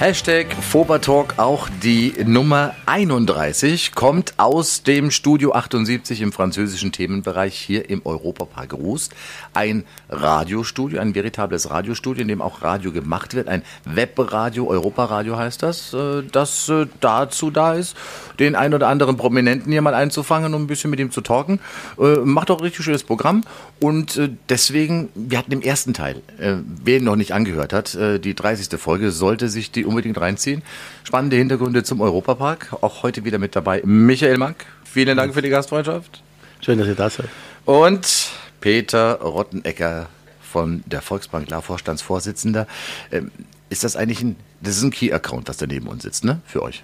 Hashtag Fobertalk, auch die Nummer 31, kommt aus dem Studio 78 im französischen Themenbereich hier im Europapark Rust. Ein Radiostudio, ein veritables Radiostudio, in dem auch Radio gemacht wird. Ein Webradio, Europaradio heißt das, äh, das äh, dazu da ist, den ein oder anderen Prominenten hier mal einzufangen, um ein bisschen mit ihm zu talken. Äh, macht auch richtig schönes Programm und deswegen, wir hatten im ersten Teil, wer ihn noch nicht angehört hat, die 30. Folge, sollte sich die unbedingt reinziehen. Spannende Hintergründe zum Europapark. Auch heute wieder mit dabei Michael Mack. Vielen Dank für die Gastfreundschaft. Schön, dass ihr da seid. Und Peter Rottenecker von der Volksbank La Vorstandsvorsitzender. Ähm, ist das eigentlich ein, das ist ein Key-Account, was da neben uns sitzt, ne? Für euch?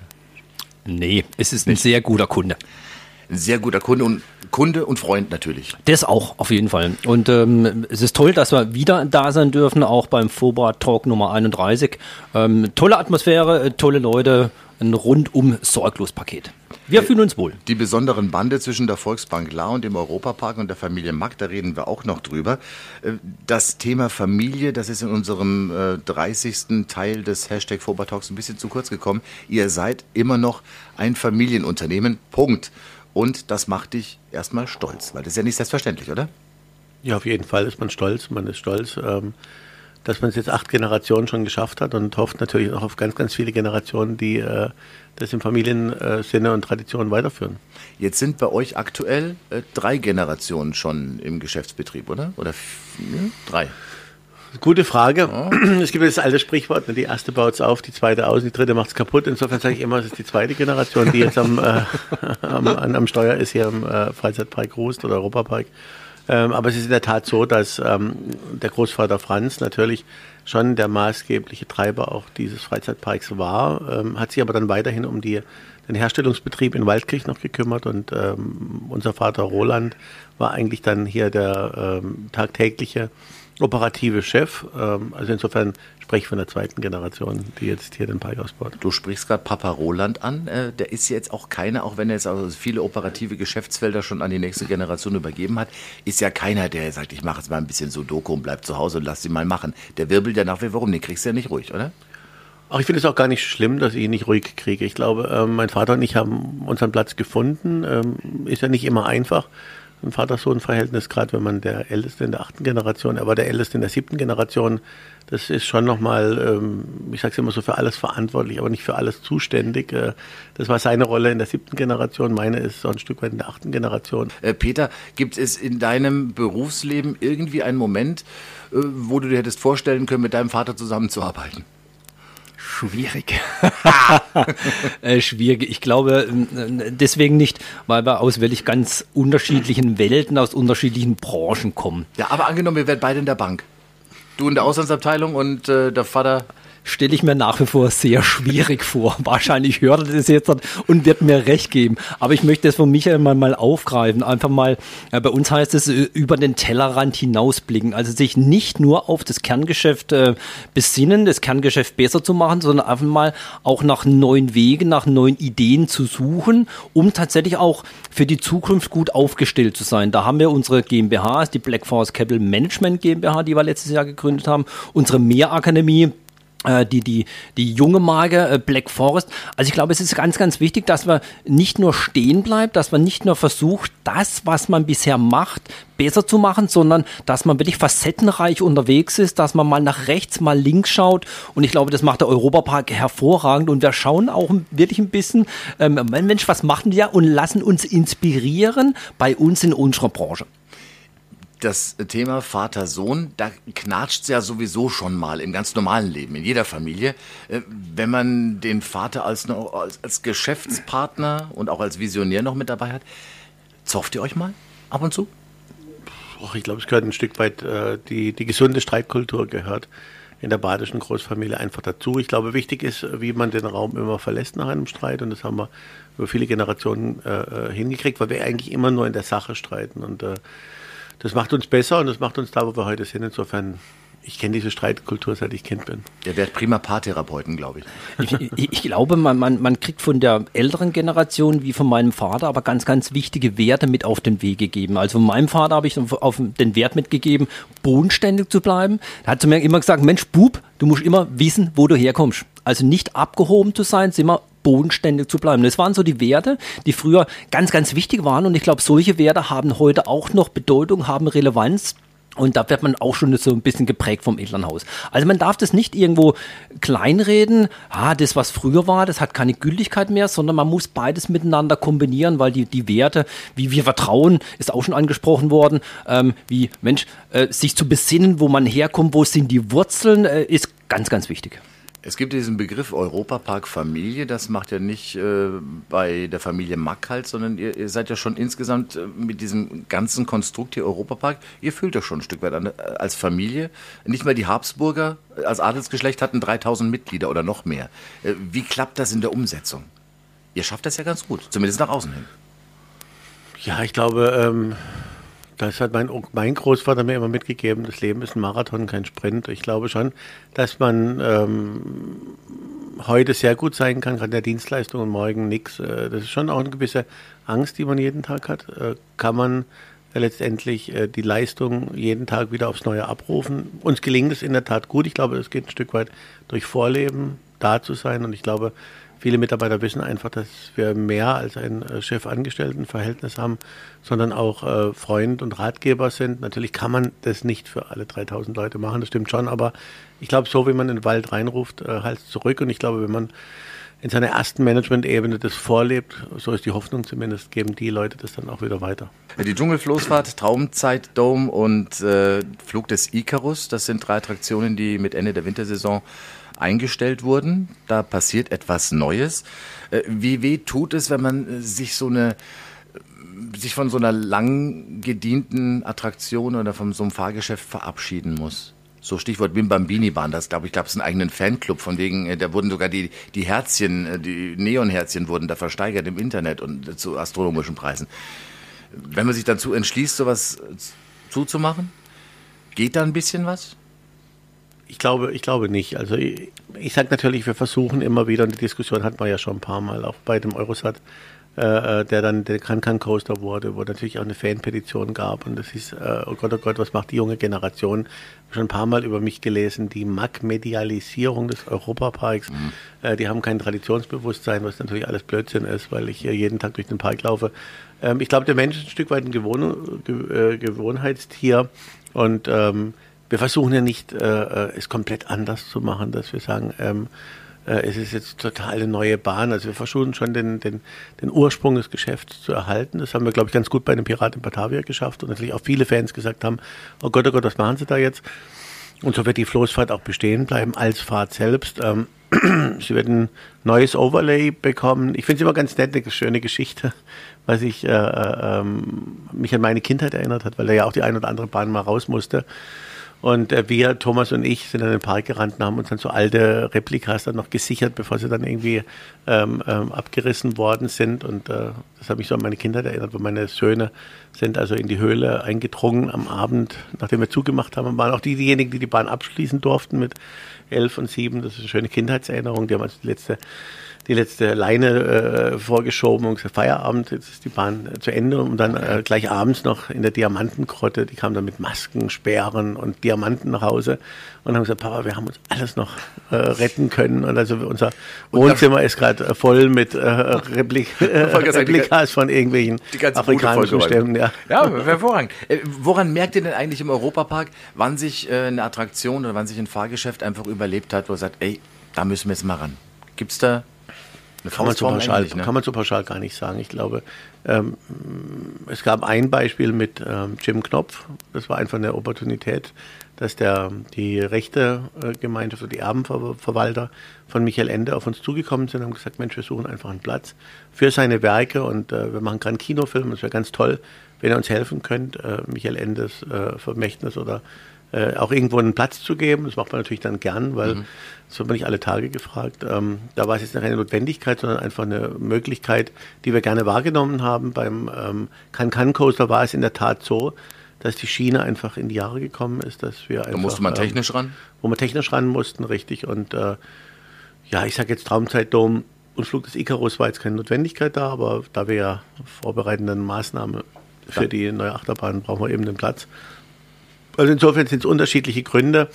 Nee, es ist ein sehr guter Kunde ein sehr guter Kunde und Kunde und Freund natürlich. Das auch, auf jeden Fall. Und ähm, es ist toll, dass wir wieder da sein dürfen, auch beim FOBA Talk Nummer 31. Ähm, tolle Atmosphäre, äh, tolle Leute, ein rundum sorglos Paket. Wir fühlen uns wohl. Die besonderen Bande zwischen der Volksbank La und dem Europapark und der Familie Mack, da reden wir auch noch drüber. Äh, das Thema Familie, das ist in unserem 30. Teil des Hashtag FOBA Talks ein bisschen zu kurz gekommen. Ihr seid immer noch ein Familienunternehmen. Punkt. Und das macht dich erstmal stolz, weil das ist ja nicht selbstverständlich, oder? Ja, auf jeden Fall ist man stolz. Man ist stolz, ähm, dass man es jetzt acht Generationen schon geschafft hat und hofft natürlich auch auf ganz, ganz viele Generationen, die äh, das im Familiensinne und Tradition weiterführen. Jetzt sind bei euch aktuell äh, drei Generationen schon im Geschäftsbetrieb, oder? Oder vier? drei? Gute Frage. Ja. Es gibt das alte Sprichwort, ne, die erste baut es auf, die zweite aus, die dritte macht es kaputt. Insofern sage ich immer, es ist die zweite Generation, die jetzt am, äh, am, am, Steuer ist hier im äh, Freizeitpark Rust oder Europapark. Ähm, aber es ist in der Tat so, dass ähm, der Großvater Franz natürlich schon der maßgebliche Treiber auch dieses Freizeitparks war, ähm, hat sich aber dann weiterhin um die, den Herstellungsbetrieb in Waldkirch noch gekümmert und ähm, unser Vater Roland war eigentlich dann hier der ähm, tagtägliche operative Chef. Ähm, also insofern spreche ich von der zweiten Generation, die jetzt hier den Park ausbaut. Du sprichst gerade Papa Roland an. Äh, der ist jetzt auch keiner, auch wenn er jetzt also viele operative Geschäftsfelder schon an die nächste Generation übergeben hat, ist ja keiner, der sagt, ich mache jetzt mal ein bisschen Sudoku und bleib zu Hause und lass sie mal machen. Der wirbelt ja nach wie vor rum. Den kriegst du ja nicht ruhig, oder? Ach, ich finde es auch gar nicht schlimm, dass ich ihn nicht ruhig kriege. Ich glaube, ähm, mein Vater und ich haben unseren Platz gefunden. Ähm, ist ja nicht immer einfach ein Vater-Sohn-Verhältnis, gerade wenn man der Älteste in der achten Generation, aber der Älteste in der siebten Generation, das ist schon nochmal, ähm, ich sage es immer so, für alles verantwortlich, aber nicht für alles zuständig. Äh, das war seine Rolle in der siebten Generation, meine ist so ein Stück weit in der achten Generation. Äh, Peter, gibt es in deinem Berufsleben irgendwie einen Moment, äh, wo du dir hättest vorstellen können, mit deinem Vater zusammenzuarbeiten? Schwierig. äh, schwierig. Ich glaube äh, deswegen nicht, weil wir aus wirklich ganz unterschiedlichen Welten, aus unterschiedlichen Branchen kommen. Ja, aber angenommen, wir wären beide in der Bank. Du in der Auslandsabteilung und äh, der Vater stelle ich mir nach wie vor sehr schwierig vor. Wahrscheinlich hört er das jetzt und wird mir recht geben. Aber ich möchte das von Michael mal, mal aufgreifen. Einfach mal, äh, bei uns heißt es, äh, über den Tellerrand hinausblicken. Also sich nicht nur auf das Kerngeschäft äh, besinnen, das Kerngeschäft besser zu machen, sondern einfach mal auch nach neuen Wegen, nach neuen Ideen zu suchen, um tatsächlich auch für die Zukunft gut aufgestellt zu sein. Da haben wir unsere GmbH, die Black Forest Capital Management GmbH, die wir letztes Jahr gegründet haben, unsere Mehrakademie, äh, die, die, die junge Marke äh, Black Forest. Also ich glaube, es ist ganz, ganz wichtig, dass man nicht nur stehen bleibt, dass man nicht nur versucht, das, was man bisher macht, besser zu machen, sondern dass man wirklich facettenreich unterwegs ist, dass man mal nach rechts, mal links schaut. Und ich glaube, das macht der Europapark hervorragend. Und wir schauen auch wirklich ein bisschen, ähm, Mensch, was machen wir und lassen uns inspirieren bei uns in unserer Branche das Thema Vater-Sohn, da knatscht es ja sowieso schon mal im ganz normalen Leben, in jeder Familie. Äh, wenn man den Vater als, als, Geschäftspartner und auch als Visionär noch mit dabei hat, zofft ihr euch mal ab und zu? ich glaube, es gehört ein Stück weit, äh, die, die gesunde Streitkultur gehört in der badischen Großfamilie einfach dazu. Ich glaube, wichtig ist, wie man den Raum immer verlässt nach einem Streit und das haben wir über viele Generationen äh, hingekriegt, weil wir eigentlich immer nur in der Sache streiten und das macht uns besser und das macht uns da, wo wir heute sind. Insofern ich kenne diese Streitkultur, seit ich Kind bin. Der wird prima Paartherapeuten, glaube ich. ich. Ich, glaube, man, man, man kriegt von der älteren Generation, wie von meinem Vater, aber ganz, ganz wichtige Werte mit auf den Weg gegeben. Also von meinem Vater habe ich auf den Wert mitgegeben, bodenständig zu bleiben. Er hat zu mir immer gesagt, Mensch, Bub, du musst immer wissen, wo du herkommst. Also nicht abgehoben zu sein, immer bodenständig zu bleiben. Das waren so die Werte, die früher ganz, ganz wichtig waren. Und ich glaube, solche Werte haben heute auch noch Bedeutung, haben Relevanz. Und da wird man auch schon so ein bisschen geprägt vom Elternhaus. Also man darf das nicht irgendwo kleinreden, ah, das, was früher war, das hat keine Gültigkeit mehr, sondern man muss beides miteinander kombinieren, weil die, die Werte, wie wir vertrauen, ist auch schon angesprochen worden, ähm, wie, Mensch, äh, sich zu besinnen, wo man herkommt, wo sind die Wurzeln, äh, ist ganz, ganz wichtig. Es gibt diesen Begriff Europapark Familie, das macht ja nicht äh, bei der Familie Mack halt, sondern ihr, ihr seid ja schon insgesamt äh, mit diesem ganzen Konstrukt hier Europapark, ihr fühlt euch schon ein Stück weit an, äh, als Familie. Nicht mal die Habsburger äh, als Adelsgeschlecht hatten 3000 Mitglieder oder noch mehr. Wie klappt das in der Umsetzung? Ihr schafft das ja ganz gut, zumindest nach außen hin. Ja, ich glaube, ähm, das hat mein, mein Großvater mir immer mitgegeben, das Leben ist ein Marathon, kein Sprint. Ich glaube schon, dass man ähm, heute sehr gut sein kann, gerade der Dienstleistung und morgen nichts. Äh, das ist schon auch eine gewisse Angst, die man jeden Tag hat. Äh, kann man äh, letztendlich die Leistung jeden Tag wieder aufs Neue abrufen? Uns gelingt es in der Tat gut. Ich glaube, es geht ein Stück weit durch Vorleben, da zu sein. Und ich glaube, Viele Mitarbeiter wissen einfach, dass wir mehr als ein äh, Chef-Angestellten-Verhältnis haben, sondern auch äh, Freund und Ratgeber sind. Natürlich kann man das nicht für alle 3000 Leute machen, das stimmt schon, aber ich glaube, so wie man in den Wald reinruft, äh, halt zurück. Und ich glaube, wenn man in seiner ersten Management-Ebene das vorlebt, so ist die Hoffnung zumindest, geben die Leute das dann auch wieder weiter. Die Dschungelfloßfahrt, Traumzeit-Dome und äh, Flug des Icarus, das sind drei Attraktionen, die mit Ende der Wintersaison eingestellt wurden. Da passiert etwas Neues. Äh, wie weh tut es, wenn man äh, sich so eine äh, sich von so einer lang gedienten Attraktion oder von so einem Fahrgeschäft verabschieden muss? So Stichwort Bim Bambini Bahn, das glaube ich, gab es einen eigenen Fanclub, von wegen, da wurden sogar die, die Herzchen, die Neonherzchen wurden da versteigert im Internet und zu astronomischen Preisen. Wenn man sich dazu entschließt, sowas zuzumachen, geht da ein bisschen was? Ich glaube, ich glaube nicht. Also ich, ich sage natürlich, wir versuchen immer wieder, und die Diskussion hatten wir ja schon ein paar Mal, auch bei dem Eurosat, äh, äh der dann der Can Coaster wurde, wo natürlich auch eine Fanpetition gab. Und das ist, äh, oh Gott, oh Gott, was macht die junge Generation? Schon ein paar Mal über mich gelesen, die Mack-Medialisierung des Europaparks. Mhm. Äh, die haben kein Traditionsbewusstsein, was natürlich alles Blödsinn ist, weil ich hier jeden Tag durch den Park laufe. Ähm, ich glaube, der Mensch ist ein Stück weit ein Gewohn Ge äh, Gewohnheitstier und ähm, wir versuchen ja nicht, äh, äh, es komplett anders zu machen, dass wir sagen, ähm, äh, es ist jetzt total eine neue Bahn. Also wir versuchen schon den, den, den Ursprung des Geschäfts zu erhalten. Das haben wir, glaube ich, ganz gut bei den Piraten in Batavia geschafft und natürlich auch viele Fans gesagt haben, oh Gott, oh Gott, was machen sie da jetzt? Und so wird die Floßfahrt auch bestehen bleiben als Fahrt selbst. Ähm, sie wird ein neues Overlay bekommen. Ich finde es immer ganz nett, eine schöne Geschichte, was ich äh, äh, ähm, mich an meine Kindheit erinnert hat, weil da ja auch die ein oder andere Bahn mal raus musste. Und äh, wir, Thomas und ich, sind in den Park gerannt und haben uns dann so alte Replikas dann noch gesichert, bevor sie dann irgendwie ähm, ähm, abgerissen worden sind. Und äh, das hat mich so an meine Kindheit erinnert, wo meine Söhne sind also in die Höhle eingedrungen am Abend, nachdem wir zugemacht haben. Und waren auch die, diejenigen, die die Bahn abschließen durften mit elf und sieben. Das ist eine schöne Kindheitserinnerung. Die haben also die letzte die letzte Leine äh, vorgeschoben und gesagt, Feierabend, jetzt ist die Bahn äh, zu Ende und dann äh, gleich abends noch in der Diamantenkrotte, die kamen dann mit Masken, Sperren und Diamanten nach Hause und haben gesagt, Papa, wir haben uns alles noch äh, retten können und also unser Wohnzimmer ist gerade äh, voll mit äh, Replik Replikas von irgendwelchen afrikanischen Stämmen. Ja. ja, hervorragend. woran merkt ihr denn eigentlich im Europapark, wann sich eine Attraktion oder wann sich ein Fahrgeschäft einfach überlebt hat, wo ihr sagt, ey, da müssen wir jetzt mal ran? Gibt es da kann man, so pauschal, ne? kann man so pauschal gar nicht sagen. Ich glaube, ähm, es gab ein Beispiel mit ähm, Jim Knopf. Das war einfach eine Opportunität, dass der, die rechte äh, Gemeinschaft oder die Erbenverwalter von Michael Ende auf uns zugekommen sind und haben gesagt, Mensch, wir suchen einfach einen Platz für seine Werke und äh, wir machen gerade einen Kinofilm. Es wäre ganz toll, wenn ihr uns helfen könnt, äh, Michael Endes äh, Vermächtnis oder äh, auch irgendwo einen Platz zu geben. Das macht man natürlich dann gern, weil mhm. das wird man nicht alle Tage gefragt. Ähm, da war es jetzt keine Notwendigkeit, sondern einfach eine Möglichkeit, die wir gerne wahrgenommen haben. Beim ähm, Can-Can Coaster war es in der Tat so, dass die Schiene einfach in die Jahre gekommen ist, dass wir einfach, Da musste man technisch ran? Wo wir technisch ran mussten, richtig. Und äh, ja, ich sage jetzt Traumzeitdom und Flug des Icarus war jetzt keine Notwendigkeit da, aber da wir ja vorbereitende Maßnahmen für die neue Achterbahn brauchen wir eben den Platz. Also insofern sind es unterschiedliche Gründe.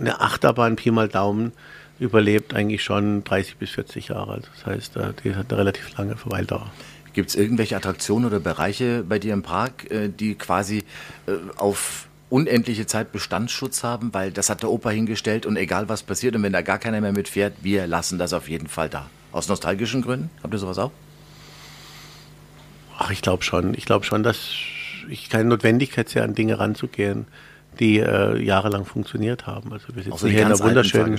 Eine Achterbahn, Pi mal Daumen, überlebt eigentlich schon 30 bis 40 Jahre. Also das heißt, äh, die hat eine relativ lange Verweildauer. Gibt es irgendwelche Attraktionen oder Bereiche bei dir im Park, äh, die quasi äh, auf unendliche Zeit Bestandsschutz haben? Weil das hat der Opa hingestellt und egal was passiert und wenn da gar keiner mehr mitfährt, wir lassen das auf jeden Fall da. Aus nostalgischen Gründen? Habt ihr sowas auch? Ach, ich glaube schon. Ich glaube schon, dass ich keine Notwendigkeit sehe, an Dinge ranzugehen, die äh, jahrelang funktioniert haben. Also wir sitzen hier in einer wunderschönen,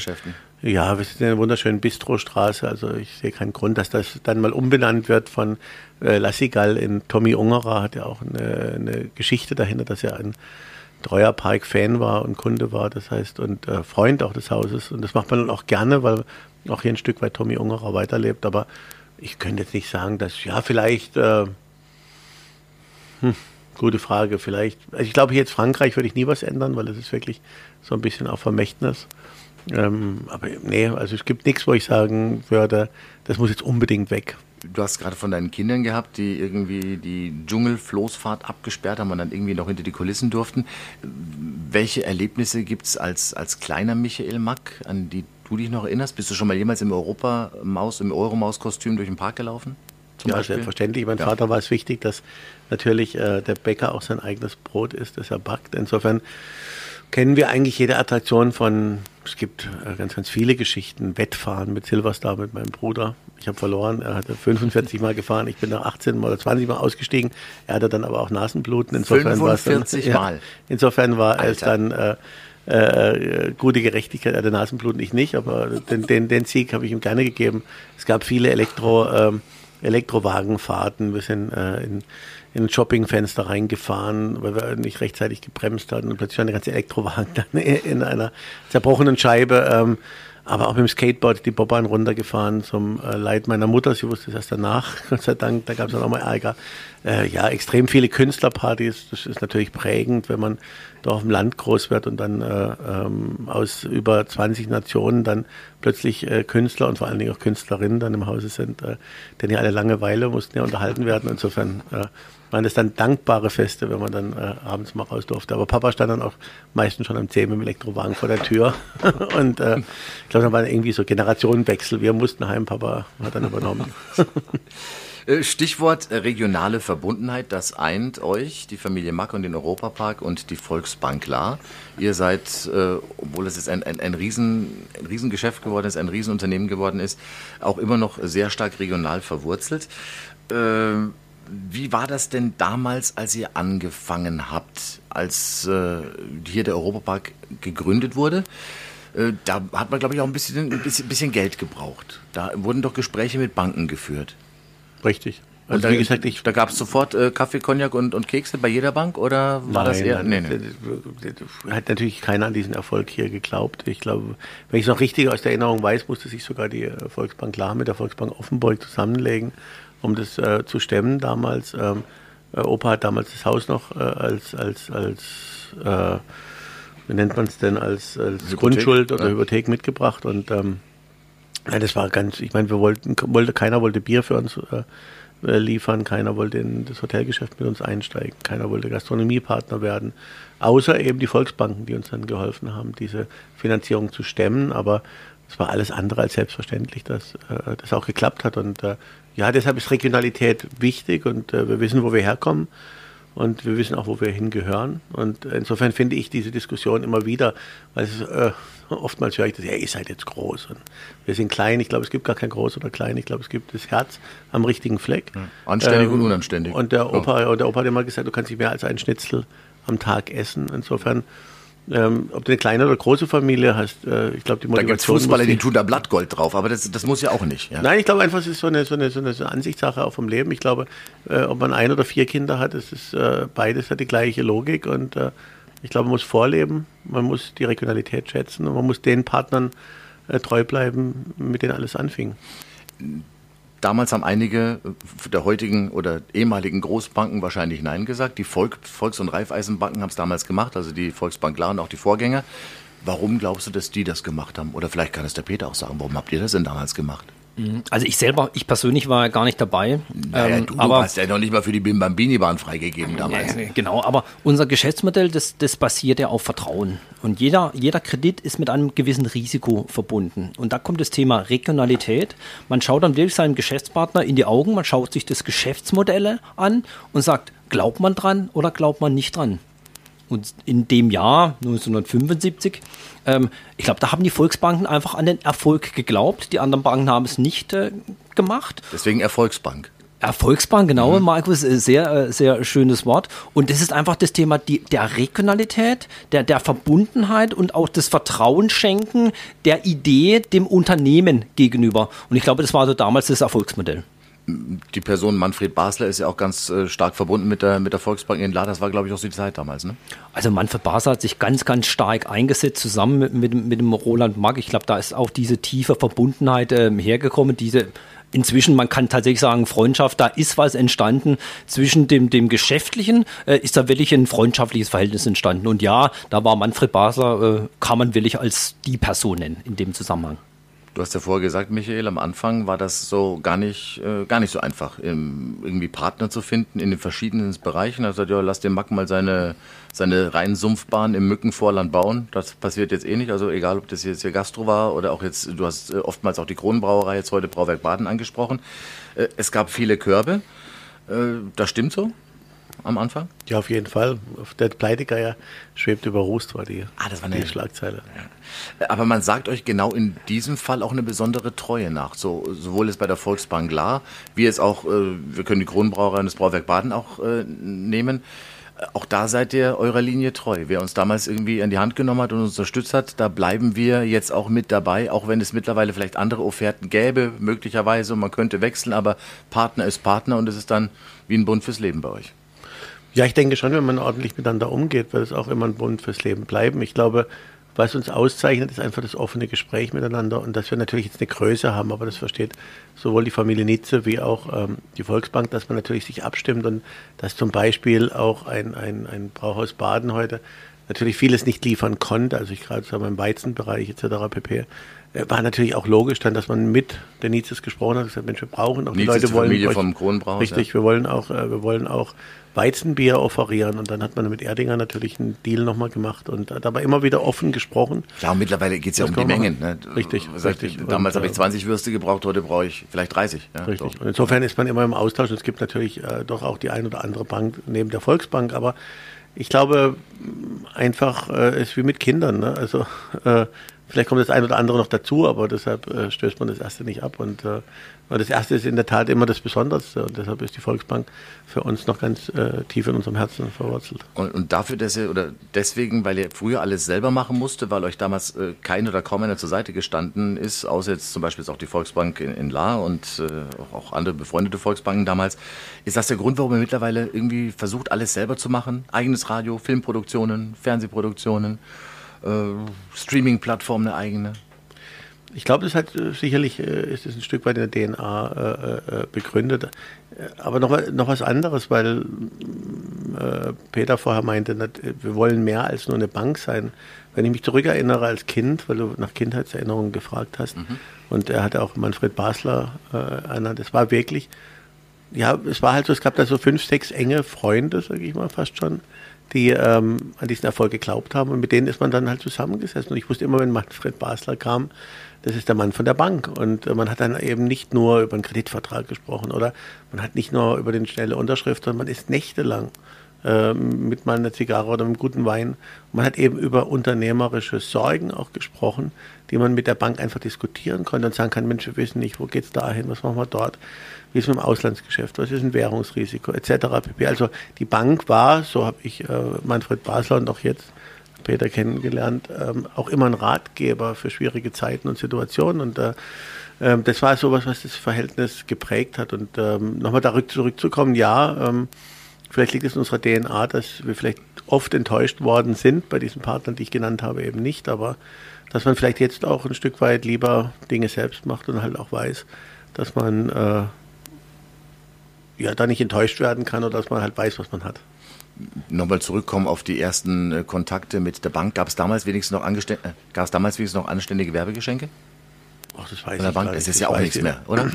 ja, wir sitzen in einer wunderschönen Bistrostraße. Also ich sehe keinen Grund, dass das dann mal umbenannt wird von äh, Lassigal in Tommy Ungerer. Hat ja auch eine, eine Geschichte dahinter, dass er ein treuer Park-Fan war und Kunde war, das heißt, und äh, Freund auch des Hauses. Und das macht man dann auch gerne, weil auch hier ein Stück weit Tommy Ungerer weiterlebt. Aber ich könnte jetzt nicht sagen, dass, ja, vielleicht, äh, hm, gute Frage, vielleicht, also ich glaube, jetzt Frankreich würde ich nie was ändern, weil es ist wirklich so ein bisschen auf Vermächtnis. Ähm, aber nee, also es gibt nichts, wo ich sagen würde, das muss jetzt unbedingt weg. Du hast gerade von deinen Kindern gehabt, die irgendwie die Dschungelfloßfahrt abgesperrt haben und dann irgendwie noch hinter die Kulissen durften. Welche Erlebnisse gibt es als, als kleiner Michael Mack, an die du dich noch erinnerst? Bist du schon mal jemals im Europa-Maus, im Euromaus-Kostüm durch den Park gelaufen? Ja, Beispiel? selbstverständlich. Mein ja. Vater war es wichtig, dass natürlich äh, der Bäcker auch sein eigenes Brot isst, das er backt. Insofern kennen wir eigentlich jede Attraktion von, es gibt äh, ganz, ganz viele Geschichten. Wettfahren mit Silverstar, mit meinem Bruder. Ich habe verloren, er hatte 45 Mal gefahren, ich bin nach 18 Mal oder 20 Mal ausgestiegen. Er hatte dann aber auch Nasenbluten. Insofern 45 dann, Mal? Ja, insofern war Alter. es dann... Äh, äh, gute Gerechtigkeit, er hatte Nasenbluten, ich nicht, aber den, den, den Sieg habe ich ihm gerne gegeben. Es gab viele Elektro, ähm, Elektrowagenfahrten. Wir sind äh, in, in ein Shoppingfenster reingefahren, weil wir nicht rechtzeitig gebremst hatten und plötzlich war eine ganze Elektrowagen dann in einer zerbrochenen Scheibe. Ähm, aber auch mit dem Skateboard die Bobbahn runtergefahren zum äh, Leid meiner Mutter. Sie wusste es erst danach, Gott sei Dank. Da gab es dann auch mal Ärger. Äh, ja, extrem viele Künstlerpartys. Das ist natürlich prägend, wenn man da auf dem Land groß wird und dann äh, ähm, aus über 20 Nationen dann plötzlich äh, Künstler und vor allen Dingen auch Künstlerinnen dann im Hause sind, äh, denn ja alle Langeweile mussten ja unterhalten werden. Insofern äh, waren das dann dankbare Feste, wenn man dann äh, abends mal raus durfte. Aber Papa stand dann auch meistens schon am 10 im Elektrowagen vor der Tür. und äh, ich glaube, da war irgendwie so Generationenwechsel. Wir mussten heim, Papa hat dann übernommen. Äh, Stichwort äh, regionale Verbundenheit, das eint euch, die Familie Mack und den Europapark und die Volksbank La. Ihr seid, äh, obwohl es jetzt ein, ein, ein, Riesen, ein Riesengeschäft geworden ist, ein Riesenunternehmen geworden ist, auch immer noch sehr stark regional verwurzelt. Äh, wie war das denn damals, als ihr angefangen habt, als äh, hier der Europapark gegründet wurde? Äh, da hat man, glaube ich, auch ein bisschen, ein bisschen, bisschen, Geld gebraucht. Da wurden doch Gespräche mit Banken geführt. Richtig. Also da, wie gesagt, ich, da gab es sofort äh, Kaffee, Cognac und, und Kekse bei jeder Bank oder war nein, das eher? Nein, nee, nee. Hat natürlich keiner an diesen Erfolg hier geglaubt. Ich glaube, wenn ich es noch richtig aus der Erinnerung weiß, musste sich sogar die äh, Volksbank La mit der Volksbank Offenburg zusammenlegen um das äh, zu stemmen damals. Ähm, äh, Opa hat damals das Haus noch äh, als, als, als wie nennt man es denn, als, als Grundschuld oder ja. Hypothek mitgebracht und ähm, ja, das war ganz, ich meine, wir wollten, wollte, keiner wollte Bier für uns äh, äh, liefern, keiner wollte in das Hotelgeschäft mit uns einsteigen, keiner wollte Gastronomiepartner werden, außer eben die Volksbanken, die uns dann geholfen haben, diese Finanzierung zu stemmen, aber es war alles andere als selbstverständlich, dass äh, das auch geklappt hat und äh, ja, deshalb ist Regionalität wichtig und äh, wir wissen, wo wir herkommen und wir wissen auch, wo wir hingehören. Und insofern finde ich diese Diskussion immer wieder, weil es, äh, oftmals höre ich das, ja, ihr seid jetzt groß und wir sind klein. Ich glaube, es gibt gar kein groß oder klein. Ich glaube, es gibt das Herz am richtigen Fleck. Ja. Anständig ähm, und unanständig. Und der Opa, ja. der Opa hat immer gesagt, du kannst nicht mehr als einen Schnitzel am Tag essen. Insofern ähm, ob du eine kleine oder große Familie hast, äh, ich glaube, die Motivation. Da gibt Fußballer, die tun da Blattgold drauf, aber das, das muss ja auch nicht. Ja. Nein, ich glaube einfach, es ist so eine, so, eine, so eine Ansichtssache auch vom Leben. Ich glaube, äh, ob man ein oder vier Kinder hat, es ist äh, beides hat die gleiche Logik und äh, ich glaube, man muss vorleben, man muss die Regionalität schätzen und man muss den Partnern äh, treu bleiben, mit denen alles anfing Damals haben einige der heutigen oder ehemaligen Großbanken wahrscheinlich Nein gesagt. Die Volk, Volks- und Raiffeisenbanken haben es damals gemacht, also die Volksbank Klar und auch die Vorgänger. Warum glaubst du, dass die das gemacht haben? Oder vielleicht kann es der Peter auch sagen. Warum habt ihr das denn damals gemacht? Also ich selber, ich persönlich war gar nicht dabei. Naja, ähm, du, aber, du hast ja noch nicht mal für die Bimbambini-Bahn freigegeben damals. Äh, genau, aber unser Geschäftsmodell, das, das basiert ja auf Vertrauen. Und jeder, jeder Kredit ist mit einem gewissen Risiko verbunden. Und da kommt das Thema Regionalität. Man schaut dann wirklich seinem Geschäftspartner in die Augen, man schaut sich das Geschäftsmodell an und sagt, glaubt man dran oder glaubt man nicht dran? Und in dem Jahr 1975, ähm, ich glaube, da haben die Volksbanken einfach an den Erfolg geglaubt. Die anderen Banken haben es nicht äh, gemacht. Deswegen Erfolgsbank. Erfolgsbank, genau, mhm. Markus, äh, sehr, äh, sehr schönes Wort. Und das ist einfach das Thema die, der Regionalität, der, der Verbundenheit und auch das Vertrauen schenken der Idee dem Unternehmen gegenüber. Und ich glaube, das war so damals das Erfolgsmodell die Person Manfred Basler ist ja auch ganz äh, stark verbunden mit der, mit der Volksbank in La. Das war, glaube ich, auch die Zeit damals, ne? Also Manfred Basler hat sich ganz, ganz stark eingesetzt, zusammen mit, mit, mit dem Roland Mack. Ich glaube, da ist auch diese tiefe Verbundenheit ähm, hergekommen, diese inzwischen, man kann tatsächlich sagen, Freundschaft, da ist was entstanden zwischen dem, dem Geschäftlichen, äh, ist da wirklich ein freundschaftliches Verhältnis entstanden. Und ja, da war Manfred Basler, äh, kann man wirklich als die Person nennen in dem Zusammenhang. Du hast ja vorher gesagt, Michael, am Anfang war das so gar nicht, äh, gar nicht so einfach, im, irgendwie Partner zu finden in den verschiedenen Bereichen. Also ja, lass den Mack mal seine, seine reinen Sumpfbahn im Mückenvorland bauen. Das passiert jetzt eh nicht. Also egal, ob das jetzt hier Gastro war oder auch jetzt, du hast äh, oftmals auch die Kronenbrauerei, jetzt heute Brauwerk Baden angesprochen. Äh, es gab viele Körbe. Äh, das stimmt so? Am Anfang? Ja, auf jeden Fall. Der Pleitegeier schwebt über Rust, war die, ah, das war eine, die Schlagzeile. Ja. Aber man sagt euch genau in diesem Fall auch eine besondere Treue nach. So, sowohl ist bei der Volksbank klar, wie es auch, äh, wir können die Kronenbrauerei und das Brauwerk Baden auch äh, nehmen. Auch da seid ihr eurer Linie treu. Wer uns damals irgendwie in die Hand genommen hat und uns unterstützt hat, da bleiben wir jetzt auch mit dabei, auch wenn es mittlerweile vielleicht andere Offerten gäbe, möglicherweise, und man könnte wechseln, aber Partner ist Partner und es ist dann wie ein Bund fürs Leben bei euch. Ja, ich denke schon, wenn man ordentlich miteinander umgeht, wird es auch immer ein Bund fürs Leben bleiben. Ich glaube, was uns auszeichnet, ist einfach das offene Gespräch miteinander und dass wir natürlich jetzt eine Größe haben, aber das versteht sowohl die Familie Nitze wie auch ähm, die Volksbank, dass man natürlich sich abstimmt und dass zum Beispiel auch ein, ein, ein Brauhaus Baden heute natürlich vieles nicht liefern konnte, also ich gerade so im Weizenbereich etc. pp. War natürlich auch logisch dann, dass man mit der Nizes gesprochen hat, gesagt, Mensch, wir brauchen auch die Leute wollen Familie euch, vom Kronbrauhaus. Richtig, ja. wir wollen auch, äh, wir wollen auch Weizenbier offerieren. Und dann hat man mit Erdinger natürlich einen Deal nochmal gemacht und hat aber immer wieder offen gesprochen. Ja, und mittlerweile geht es ja um die Mengen. Ne? Richtig, richtig. Damals habe ich 20 äh, Würste gebraucht, heute brauche ich vielleicht 30. Ja, richtig. So. Und insofern ist man immer im Austausch. Und es gibt natürlich äh, doch auch die ein oder andere Bank neben der Volksbank, aber ich glaube, einfach äh, ist wie mit Kindern. Ne? Also äh, vielleicht kommt das ein oder andere noch dazu, aber deshalb äh, stößt man das erste nicht ab. Und äh, weil das erste ist in der Tat immer das Besonderste und deshalb ist die Volksbank für uns noch ganz äh, tief in unserem Herzen verwurzelt. Und, und, dafür, dass ihr, oder deswegen, weil ihr früher alles selber machen musste, weil euch damals äh, kein oder kaum einer zur Seite gestanden ist, außer jetzt zum Beispiel auch die Volksbank in, in La und äh, auch andere befreundete Volksbanken damals, ist das der Grund, warum ihr mittlerweile irgendwie versucht, alles selber zu machen? Eigenes Radio, Filmproduktionen, Fernsehproduktionen, Streaming-Plattform eine eigene? Ich glaube, das hat äh, sicherlich äh, ist es ein Stück weit in der DNA äh, äh, begründet. Äh, aber noch, noch was anderes, weil äh, Peter vorher meinte, wir wollen mehr als nur eine Bank sein. Wenn ich mich zurückerinnere als Kind, weil du nach Kindheitserinnerungen gefragt hast, mhm. und er hatte auch Manfred Basler einer, das war wirklich, ja, es war halt so, es gab da so fünf, sechs enge Freunde, sage ich mal fast schon, die ähm, an diesen Erfolg geglaubt haben und mit denen ist man dann halt zusammengesessen. Und ich wusste immer, wenn Manfred Basler kam, das ist der Mann von der Bank. Und äh, man hat dann eben nicht nur über einen Kreditvertrag gesprochen oder man hat nicht nur über den schnelle Unterschrift, sondern man ist nächtelang äh, mit mal einer Zigarre oder einem guten Wein. Man hat eben über unternehmerische Sorgen auch gesprochen, die man mit der Bank einfach diskutieren konnte und sagen kann, Mensch, wir wissen nicht, wo geht's da hin, was machen wir dort, wie ist mit dem Auslandsgeschäft, was ist ein Währungsrisiko, etc. pp. Also die Bank war, so habe ich äh, Manfred Basler und auch jetzt Peter kennengelernt, ähm, auch immer ein Ratgeber für schwierige Zeiten und Situationen. Und äh, äh, das war sowas, was das Verhältnis geprägt hat. Und ähm, nochmal da zurückzukommen, ja, ähm, vielleicht liegt es in unserer DNA, dass wir vielleicht oft enttäuscht worden sind bei diesen Partnern, die ich genannt habe, eben nicht. Aber dass man vielleicht jetzt auch ein Stück weit lieber Dinge selbst macht und halt auch weiß, dass man äh, ja da nicht enttäuscht werden kann oder dass man halt weiß, was man hat. Nochmal zurückkommen auf die ersten äh, Kontakte mit der Bank. Gab es damals wenigstens noch äh, gab es damals wenigstens noch anständige Werbegeschenke? Ach, das weiß Von der ich Bank, ist ja auch nichts mehr, oder?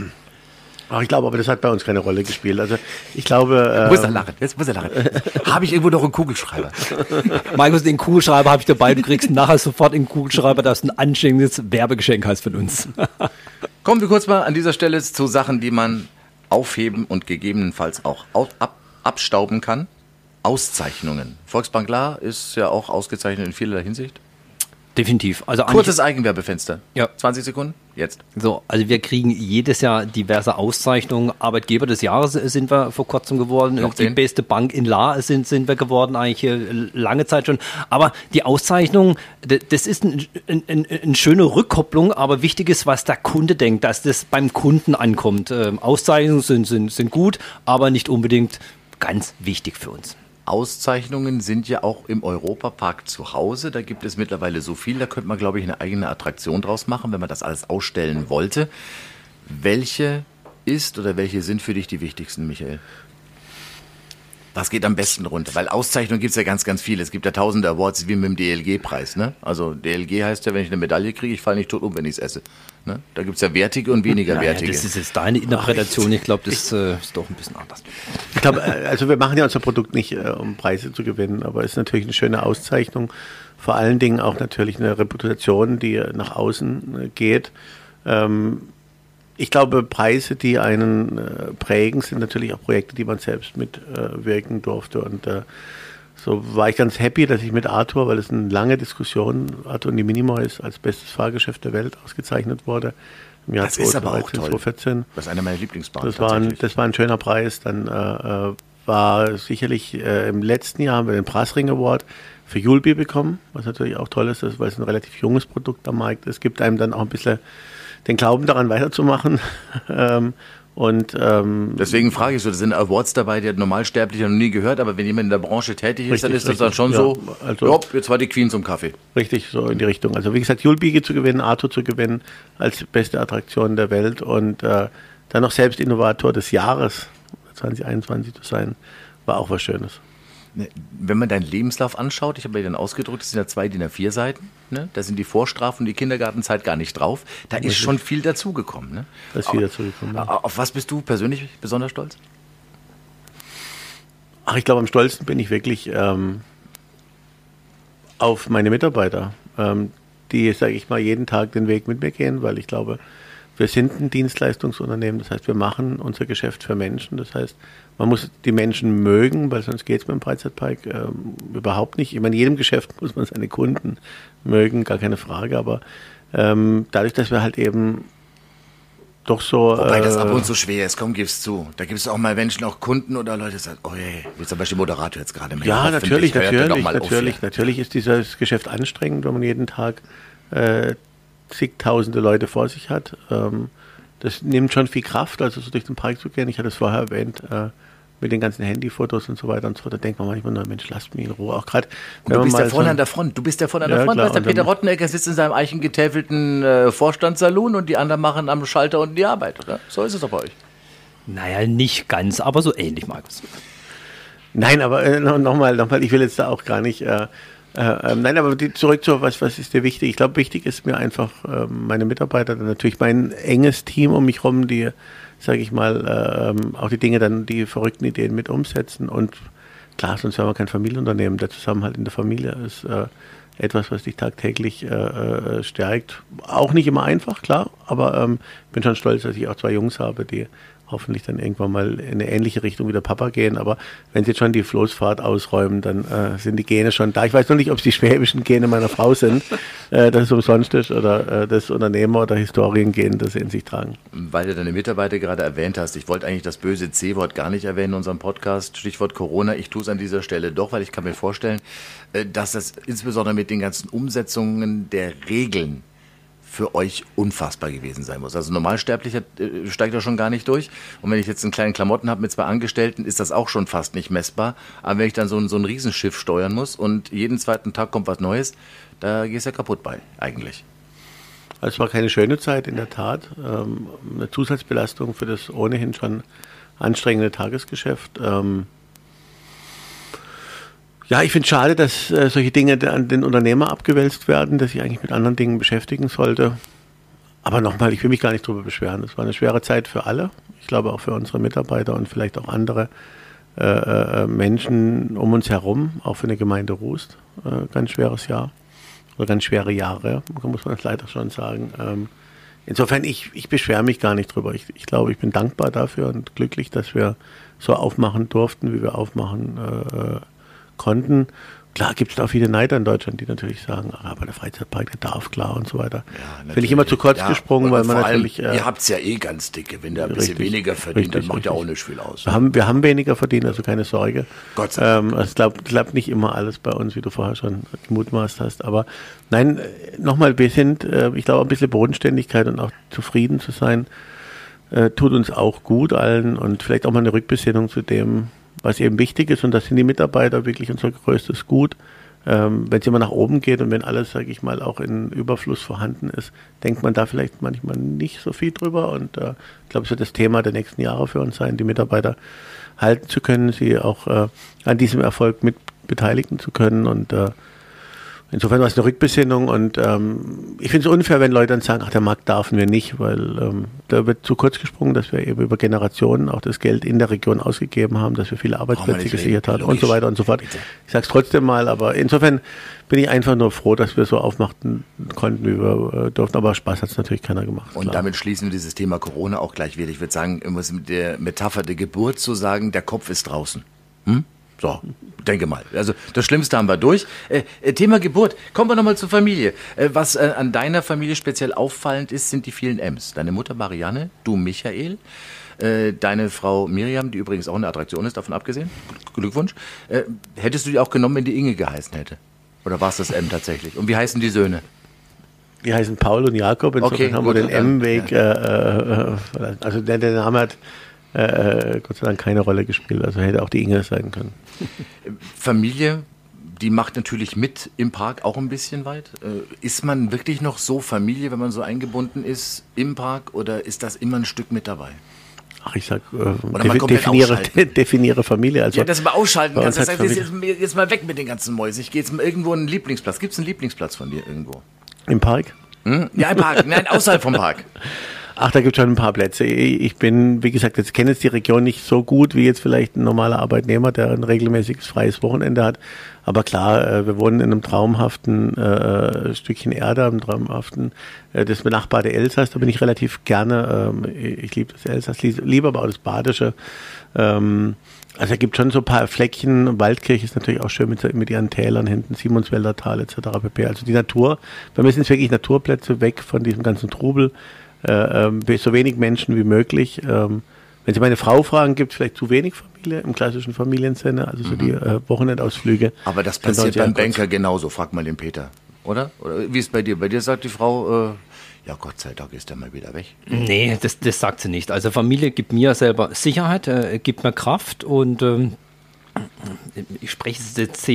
Ach, ich glaube, aber das hat bei uns keine Rolle gespielt. Also ich glaube. Muss er ähm, lachen, jetzt muss er lachen. Habe ich irgendwo noch einen Kugelschreiber? Markus, den Kugelschreiber habe ich dabei. Du kriegst nachher sofort den Kugelschreiber, dass du ein anständiges Werbegeschenk hast von uns. Kommen wir kurz mal an dieser Stelle zu Sachen, die man aufheben und gegebenenfalls auch au- ab, abstauben kann. Auszeichnungen. Volksbank La ist ja auch ausgezeichnet in vielerlei Hinsicht. Definitiv. Also Kurzes Eigenwerbefenster. Ja. 20 Sekunden, jetzt. So, also wir kriegen jedes Jahr diverse Auszeichnungen. Arbeitgeber des Jahres sind wir vor kurzem geworden. Noch die beste Bank in La sind, sind wir geworden, eigentlich äh, lange Zeit schon. Aber die Auszeichnung, das ist ein, ein, ein, eine schöne Rückkopplung, aber wichtig ist, was der Kunde denkt, dass das beim Kunden ankommt. Ähm, Auszeichnungen sind, sind, sind gut, aber nicht unbedingt ganz wichtig für uns. Auszeichnungen sind ja auch im Europapark zu Hause. Da gibt es mittlerweile so viel, da könnte man, glaube ich, eine eigene Attraktion draus machen, wenn man das alles ausstellen wollte. Welche ist oder welche sind für dich die wichtigsten, Michael? Was geht am besten runter? Weil Auszeichnungen gibt es ja ganz, ganz viele. Es gibt ja tausende Awards wie mit dem DLG-Preis. Ne? Also DLG heißt ja, wenn ich eine Medaille kriege, ich falle nicht tot um, wenn ich es esse. Ne? Da gibt es ja wertige und weniger Naja, wertige. das ist jetzt deine Interpretation. Ich glaube, das äh, ist doch ein bisschen anders. Ich glaube, äh, also wir machen ja unser Produkt nicht, äh, um Preise zu gewinnen, aber es ist natürlich eine schöne Auszeichnung. Vor allen Dingen auch natürlich eine Reputation, die nach außen äh, geht. Ähm, ich glaube, Preise, die einen äh, prägen, sind natürlich auch Projekte, die man selbst mitwirken durfte. Und äh, so war ich ganz happy, dass ich mit Arthur, weil es eine lange Diskussion, Arthur und die Minimoys als bestes Fahrgeschäft der Welt ausgezeichnet wurde. Im Jahr das ist aber auch 2013, toll. 2014. Das ist einer meiner Lieblingsbahnen. Das war, ein, das war ein schöner Preis. Dann äh, äh, war sicherlich äh, im letzten Jahr haben wir den Preisring Award für Julbi bekommen, was natürlich auch toll ist, weil es ein relativ junges Produkt am Markt ist. Gibt einem dann auch ein bisschen den Glauben daran weiterzumachen. und ähm, Deswegen frage ich so, da sind Awards dabei, die hat Normalsterblicher noch nie gehört, aber wenn jemand in der Branche tätig ist, dann Richtig, ist das dann richtig, schon ja. so, Also- ja, jetzt war die Queen zum Kaffee. richtig so in die Richtung. Also wie gesagt, Julbi zu gewinnen, Arthur zu gewinnen als beste Attraktion der Welt und äh, dann noch selbst Innovator des Jahres 2021 zu sein, war auch was Schönes. Ne, Wenn man deinen Lebenslauf anschaut, ich habe mir den ausgedruckt, das sind ja zwei DIN A4 Seiten, ne? da sind die Vorstrafen, die Kindergartenzeit gar nicht drauf. Da ist schon viel dazugekommen. Ne? Da ist viel dazugekommen, ja. Auf was bist du persönlich besonders stolz? Ach, ich glaube, am stolzesten bin ich wirklich ähm, auf meine Mitarbeiter, ähm, die, sage ich mal, jeden Tag den Weg mit mir gehen, weil ich glaube, wir sind ein Dienstleistungsunternehmen. Das heißt, wir machen unser Geschäft für Menschen. Das heißt, man muss die Menschen mögen, weil sonst geht es mit dem Freizeitpark ähm, überhaupt nicht. Ich meine, in jedem Geschäft muss man seine Kunden mögen, gar keine Frage. Aber ähm, dadurch, dass wir halt eben doch so. Wobei das äh, ab und zu schwer ist, komm, gib's zu. Da gibt es auch mal Menschen, auch Kunden oder Leute, die sagen, oh je, wie zum Beispiel Moderator jetzt gerade. Ja, Hoffentlich natürlich, doch natürlich, mal auf natürlich, hier. natürlich ist dieses Geschäft anstrengend, wenn man jeden Tag äh, zigtausende Leute vor sich hat. Ähm, das nimmt schon viel Kraft, also so durch den Park zu gehen. Ich hatte es vorher erwähnt, äh, mit den ganzen Handyfotos und so weiter und so fort. Da denkt man manchmal, nur, Mensch, lasst mich in Ruhe. Auch gerade, Und du bist ja vorne an der Front. Du bist ja vorne an der Ja, Front. klar, Weißt, der Peter Rottenegger sitzt in seinem eichengetäfelten äh, Vorstandssalon und die anderen machen am Schalter unten die Arbeit, oder? So ist es doch bei euch. Naja, nicht ganz, aber so ähnlich, Markus. Nein, aber äh, nochmal, noch mal, noch mal, ich will jetzt da auch gar nicht. Äh, äh, ähm, nein, aber die, zurück zu was, was ist dir wichtig? Ich glaube, wichtig ist mir einfach äh, meine Mitarbeiter, dann natürlich mein enges Team um mich rum, die, sage ich mal, äh, auch die Dinge dann, die verrückten Ideen mit umsetzen. Und klar, sonst wäre man kein Familienunternehmen. Der Zusammenhalt in der Familie ist äh, etwas, was dich tagtäglich äh, stärkt. Auch nicht immer einfach, klar, aber ähm, bin schon stolz, dass ich auch zwei Jungs habe, die hoffentlich dann irgendwann mal in eine ähnliche Richtung wie der Papa gehen. Aber wenn sie jetzt schon die Floßfahrt ausräumen, dann äh, sind die Gene schon da. Ich weiß noch nicht, ob es die schwäbischen Gene meiner Frau sind, äh, dass es umsonst ist, oder äh, das Unternehmer- oder Historiengehen, das sie in sich tragen. Weil du deine Mitarbeiter gerade erwähnt hast, ich wollte eigentlich das böse C-Wort gar nicht erwähnen in unserem Podcast, Stichwort Corona. Ich tue es an dieser Stelle doch, weil ich kann mir vorstellen, äh, dass das insbesondere mit den ganzen Umsetzungen der Regeln für euch unfassbar gewesen sein muss. Also Normalsterblicher äh, steigt da schon gar nicht durch. Und wenn ich jetzt einen kleinen Klamotten habe mit zwei Angestellten, ist das auch schon fast nicht messbar. Aber wenn ich dann so ein, so ein Riesenschiff steuern muss und jeden zweiten Tag kommt was Neues, da gehst du ja kaputt bei, eigentlich. Also es war keine schöne Zeit, in der Tat. Ähm, eine Zusatzbelastung für das ohnehin schon anstrengende Tagesgeschäft. Ja, ich finde es schade, dass äh, solche Dinge an den Unternehmer abgewälzt werden, der sich eigentlich mit anderen Dingen beschäftigen sollte. Aber nochmal, ich will mich gar nicht darüber beschweren. Es war eine schwere Zeit für alle. Ich glaube auch für unsere Mitarbeiter und vielleicht auch andere äh, äh, Menschen um uns herum, auch für eine Gemeinde Rust. Äh, ganz schweres Jahr. Oder ganz schwere Jahre, muss man leider schon sagen. Ähm, insofern, ich, ich beschwere mich gar nicht drüber. Ich, ich glaube, ich bin dankbar dafür und glücklich, dass wir so aufmachen durften, wie wir aufmachen äh, äh konnten. Klar gibt es da auch viele Neider in Deutschland, die natürlich sagen, ah, aber der Freizeitpark, der darf klar und so weiter. Ja, Bin ich immer zu kurz ja, gesprungen, weil man natürlich. Allem, äh, ihr habt es ja eh ganz dicke, wenn der ein bisschen richtig, weniger verdient, richtig, dann macht ja auch nicht viel aus. Wir haben, wir haben weniger verdient, also keine Sorge. Gott sei Dank. Ähm, es klappt, klappt nicht immer alles bei uns, wie du vorher schon gemutmaßt hast. Aber nein, äh, nochmal, wir sind, äh, ich glaube, ein bisschen Bodenständigkeit und auch zufrieden zu sein, äh, tut uns auch gut allen und vielleicht auch mal eine Rückbesinnung zu dem, was eben wichtig ist, und das sind die Mitarbeiter wirklich unser größtes Gut. Ähm, wenn es immer nach oben geht und wenn alles, sage ich mal, auch in Überfluss vorhanden ist, denkt man da vielleicht manchmal nicht so viel drüber. Und äh, ich glaube, es wird das Thema der nächsten Jahre für uns sein, die Mitarbeiter halten zu können, sie auch äh, an diesem Erfolg mit beteiligen zu können und äh, Insofern war es eine Rückbesinnung und ähm, ich finde es unfair, wenn Leute dann sagen, ach, der Markt darf wir nicht, weil ähm, da wird zu kurz gesprungen, dass wir eben über Generationen auch das Geld in der Region ausgegeben haben, dass wir viele Arbeitsplätze gesichert haben und so weiter und so fort. Bitte. Ich sage es trotzdem mal, aber insofern bin ich einfach nur froh, dass wir so aufmachen konnten, wie wir äh, durften. Aber Spaß hat es natürlich keiner gemacht. Und klar. damit schließen wir dieses Thema Corona auch gleich wieder. Ich würde sagen, irgendwas mit der Metapher der Geburt zu sagen, der Kopf ist draußen. So, denke mal. Also das Schlimmste haben wir durch. Äh, äh Thema Geburt. Kommen wir nochmal zur Familie. Äh, was äh, an deiner Familie speziell auffallend ist, sind die vielen M's. Deine Mutter Marianne, du Michael, äh, deine Frau Miriam, die übrigens auch eine Attraktion ist, davon abgesehen. Glückwunsch. Äh, hättest du die auch genommen, wenn die Inge geheißen hätte? Oder war es das M tatsächlich? Und wie heißen die Söhne? Die heißen Paul und Jakob. Insofern okay, haben wir den M-Weg. Ja. also der, der Name hat äh, Gott sei Dank keine Rolle gespielt. Also hätte auch die Inge sein können. Familie, die macht natürlich mit im Park auch ein bisschen weit. Äh, ist man wirklich noch so Familie, wenn man so eingebunden ist im Park oder ist das immer ein Stück mit dabei? Ach, ich sag, äh, definiere, definiere Familie. Also ja, das mal ausschalten kannst. Das heißt, jetzt, jetzt, mal weg mit den ganzen Mäusen. Ich gehe jetzt mal irgendwo einen Lieblingsplatz. Gibt es einen Lieblingsplatz von dir irgendwo? Im Park? Hm? Ja, im Park. Nein, außerhalb vom Park. Ach, da gibt es schon ein paar Plätze. Ich bin, wie gesagt, jetzt kenne jetzt die Region nicht so gut wie jetzt vielleicht ein normaler Arbeitnehmer, der ein regelmäßiges freies Wochenende hat. Aber klar, äh, wir wohnen in einem traumhaften äh, Stückchen Erde, einem traumhaften, äh, das benachbarte Elsass. Da bin ich relativ gerne. Ähm, ich liebe das Elsass, liebe aber auch das Badische. Ähm, also es gibt schon so ein paar Fleckchen. Waldkirche ist natürlich auch schön mit, mit ihren Tälern hinten, Simonswälder Tal etc. pp. Also die Natur, mir sind es wirklich Naturplätze weg von diesem ganzen Trubel äh, ähm, so wenig Menschen wie möglich. Ähm, wenn Sie meine Frau fragen, gibt es vielleicht zu wenig Familie im klassischen Familiensinne, also so mhm. die äh, Wochenendausflüge. Aber das passiert beim Banker genauso, frag mal den Peter, oder? Oder wie ist es bei dir? Bei dir sagt die Frau, äh, ja Gott sei Dank ist er mal wieder weg. Nee, das, das sagt sie nicht. Also Familie gibt mir selber Sicherheit, äh, gibt mir Kraft und ähm, ich spreche es jetzt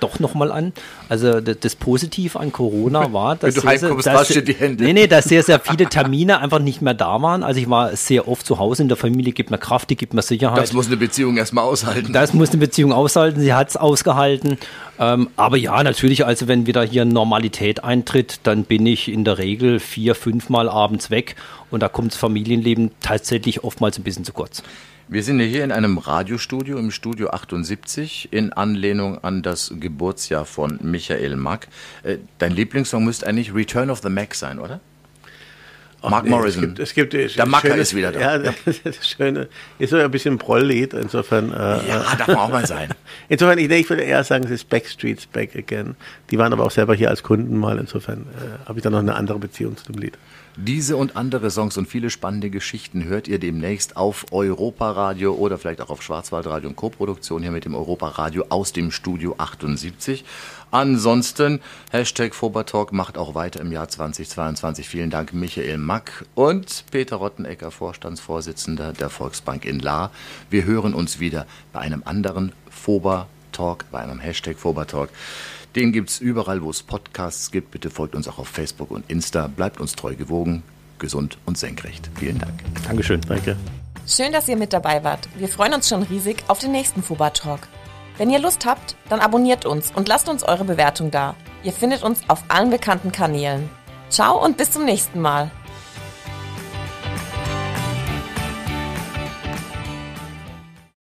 doch nochmal an. Also das Positive an Corona war, dass, Wenn du heimkommst, dass, dass, die Hände. Nee, nee, dass sehr, sehr viele Termine einfach nicht mehr da waren. Also ich war sehr oft zu Hause in der Familie, gibt mir Kraft, die gibt mir Sicherheit. Das muss eine Beziehung erstmal aushalten. Das muss eine Beziehung aushalten, sie hat es ausgehalten. Ähm, aber ja, natürlich, also wenn wieder hier Normalität eintritt, dann bin ich in der Regel vier, fünfmal abends weg und da kommt das Familienleben tatsächlich oftmals ein bisschen zu kurz. Wir sind hier in einem Radiostudio, im Studio 78, in Anlehnung an das Geburtsjahr von Michael Mack. Äh, dein Lieblingssong müsste eigentlich Return of the Mac sein, oder? Mark nee, Morrison. Es gibt, es gibt der Macker ist wieder da. Ja, das, das Schöne. Ist so ein bisschen ein Prolllied, insofern. Äh, ja, darf man auch mal sein. insofern, ich, ich würde eher sagen, es ist Backstreet's Back Again. Die waren aber auch selber hier als Kunden mal, insofern äh, habe ich da noch eine andere Beziehung zu dem Lied. Diese und andere Songs und viele spannende Geschichten hört ihr demnächst auf Europa-Radio oder vielleicht auch auf Schwarzwaldradio und Co-Produktion hier mit dem Europa-Radio aus dem Studio 78. Ansonsten, Hashtag Fobertalk macht auch weiter im Jahr 2022. Vielen Dank Michael Mack und Peter Rottenecker, Vorstandsvorsitzender der Volksbank in La. Wir hören uns wieder bei einem anderen Fober Talk bei einem Hashtag Foba Talk. Den gibt's überall, wo es Podcasts gibt. Bitte folgt uns auch auf Facebook und Insta. Bleibt uns treu gewogen, gesund und senkrecht. Vielen Dank. Dankeschön. Danke. Schön, dass ihr mit dabei wart. Wir freuen uns schon riesig auf den nächsten Fuba Talk. Wenn ihr Lust habt, dann abonniert uns und lasst uns eure Bewertung da. Ihr findet uns auf allen bekannten Kanälen. Ciao und bis zum nächsten Mal.